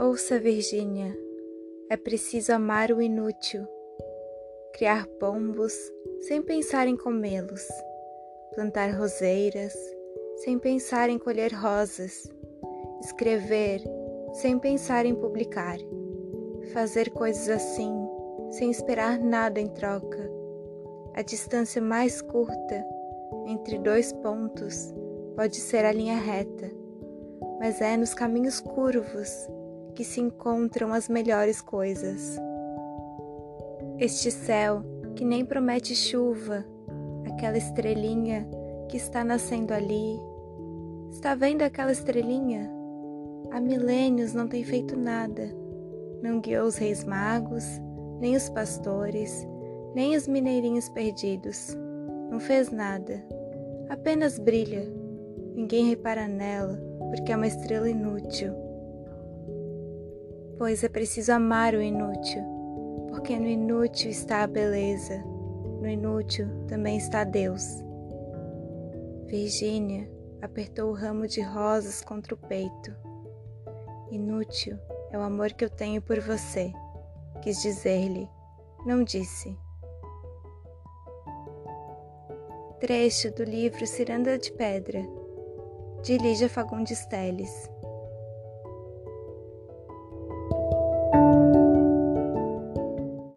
Ouça, Virgínia, é preciso amar o inútil, criar pombos sem pensar em comê-los, plantar roseiras sem pensar em colher rosas, escrever sem pensar em publicar, fazer coisas assim sem esperar nada em troca. A distância mais curta entre dois pontos pode ser a linha reta, mas é nos caminhos curvos que se encontram as melhores coisas. Este céu que nem promete chuva, aquela estrelinha que está nascendo ali. Está vendo aquela estrelinha? Há milênios não tem feito nada. Não guiou os reis magos, nem os pastores, nem os mineirinhos perdidos. Não fez nada. Apenas brilha. Ninguém repara nela, porque é uma estrela inútil pois é preciso amar o inútil, porque no inútil está a beleza, no inútil também está Deus. Virgínia apertou o ramo de rosas contra o peito. Inútil é o amor que eu tenho por você, quis dizer-lhe, não disse. Trecho do livro Ciranda de Pedra, de Lígia Fagundes Teles.